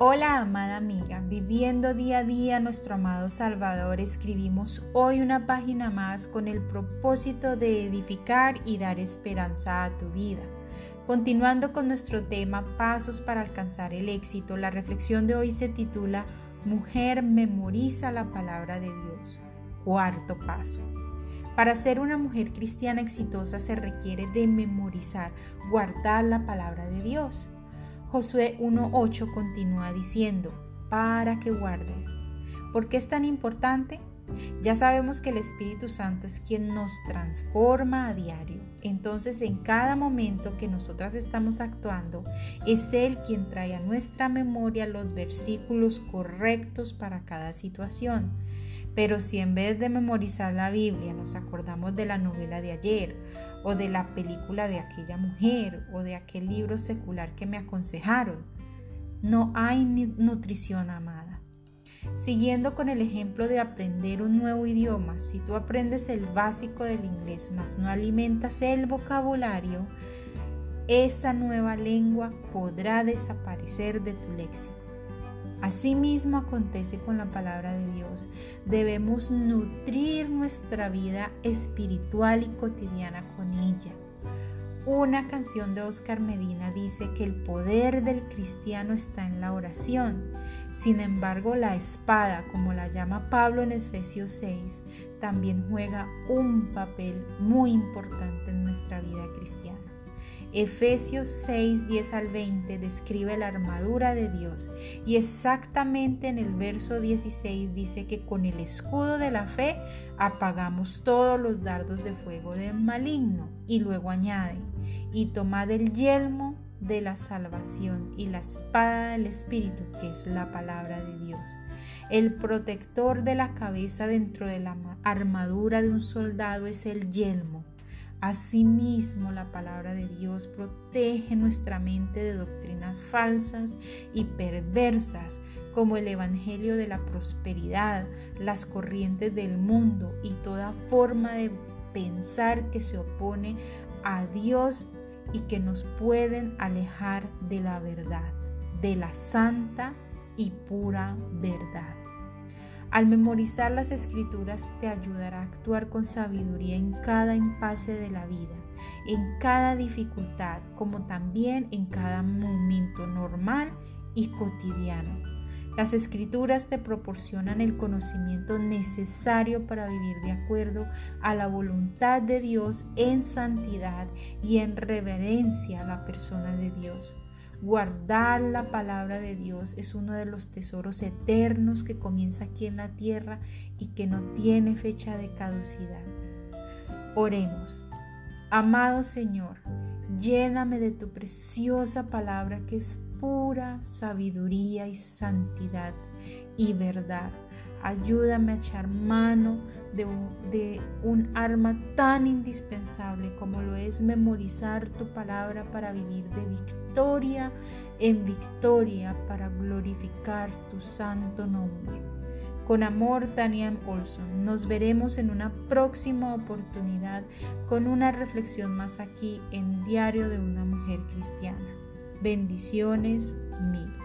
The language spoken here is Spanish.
Hola amada amiga, viviendo día a día nuestro amado Salvador, escribimos hoy una página más con el propósito de edificar y dar esperanza a tu vida. Continuando con nuestro tema Pasos para alcanzar el éxito, la reflexión de hoy se titula Mujer memoriza la palabra de Dios. Cuarto paso. Para ser una mujer cristiana exitosa se requiere de memorizar, guardar la palabra de Dios. Josué 1.8 continúa diciendo, para que guardes. ¿Por qué es tan importante? Ya sabemos que el Espíritu Santo es quien nos transforma a diario. Entonces en cada momento que nosotras estamos actuando, es Él quien trae a nuestra memoria los versículos correctos para cada situación. Pero si en vez de memorizar la Biblia nos acordamos de la novela de ayer, o de la película de aquella mujer, o de aquel libro secular que me aconsejaron, no hay nutrición amada. Siguiendo con el ejemplo de aprender un nuevo idioma, si tú aprendes el básico del inglés, mas no alimentas el vocabulario, esa nueva lengua podrá desaparecer de tu léxico. Asimismo acontece con la palabra de Dios. Debemos nutrir nuestra vida espiritual y cotidiana con ella. Una canción de Oscar Medina dice que el poder del cristiano está en la oración. Sin embargo, la espada, como la llama Pablo en Efesios 6, también juega un papel muy importante en nuestra vida cristiana. Efesios 6, 10 al 20 describe la armadura de Dios y exactamente en el verso 16 dice que con el escudo de la fe apagamos todos los dardos de fuego del maligno y luego añade, y tomad el yelmo de la salvación y la espada del Espíritu, que es la palabra de Dios. El protector de la cabeza dentro de la armadura de un soldado es el yelmo Asimismo, la palabra de Dios protege nuestra mente de doctrinas falsas y perversas, como el Evangelio de la prosperidad, las corrientes del mundo y toda forma de pensar que se opone a Dios y que nos pueden alejar de la verdad, de la santa y pura verdad. Al memorizar las escrituras te ayudará a actuar con sabiduría en cada impasse de la vida, en cada dificultad, como también en cada momento normal y cotidiano. Las escrituras te proporcionan el conocimiento necesario para vivir de acuerdo a la voluntad de Dios en santidad y en reverencia a la persona de Dios. Guardar la palabra de Dios es uno de los tesoros eternos que comienza aquí en la tierra y que no tiene fecha de caducidad. Oremos. Amado Señor, lléname de tu preciosa palabra que es pura sabiduría y santidad y verdad. Ayúdame a echar mano de un, arma tan indispensable como lo es memorizar tu palabra para vivir de victoria en victoria para glorificar tu santo nombre. Con amor, Tania Olson. Nos veremos en una próxima oportunidad con una reflexión más aquí en Diario de una Mujer Cristiana. Bendiciones mil.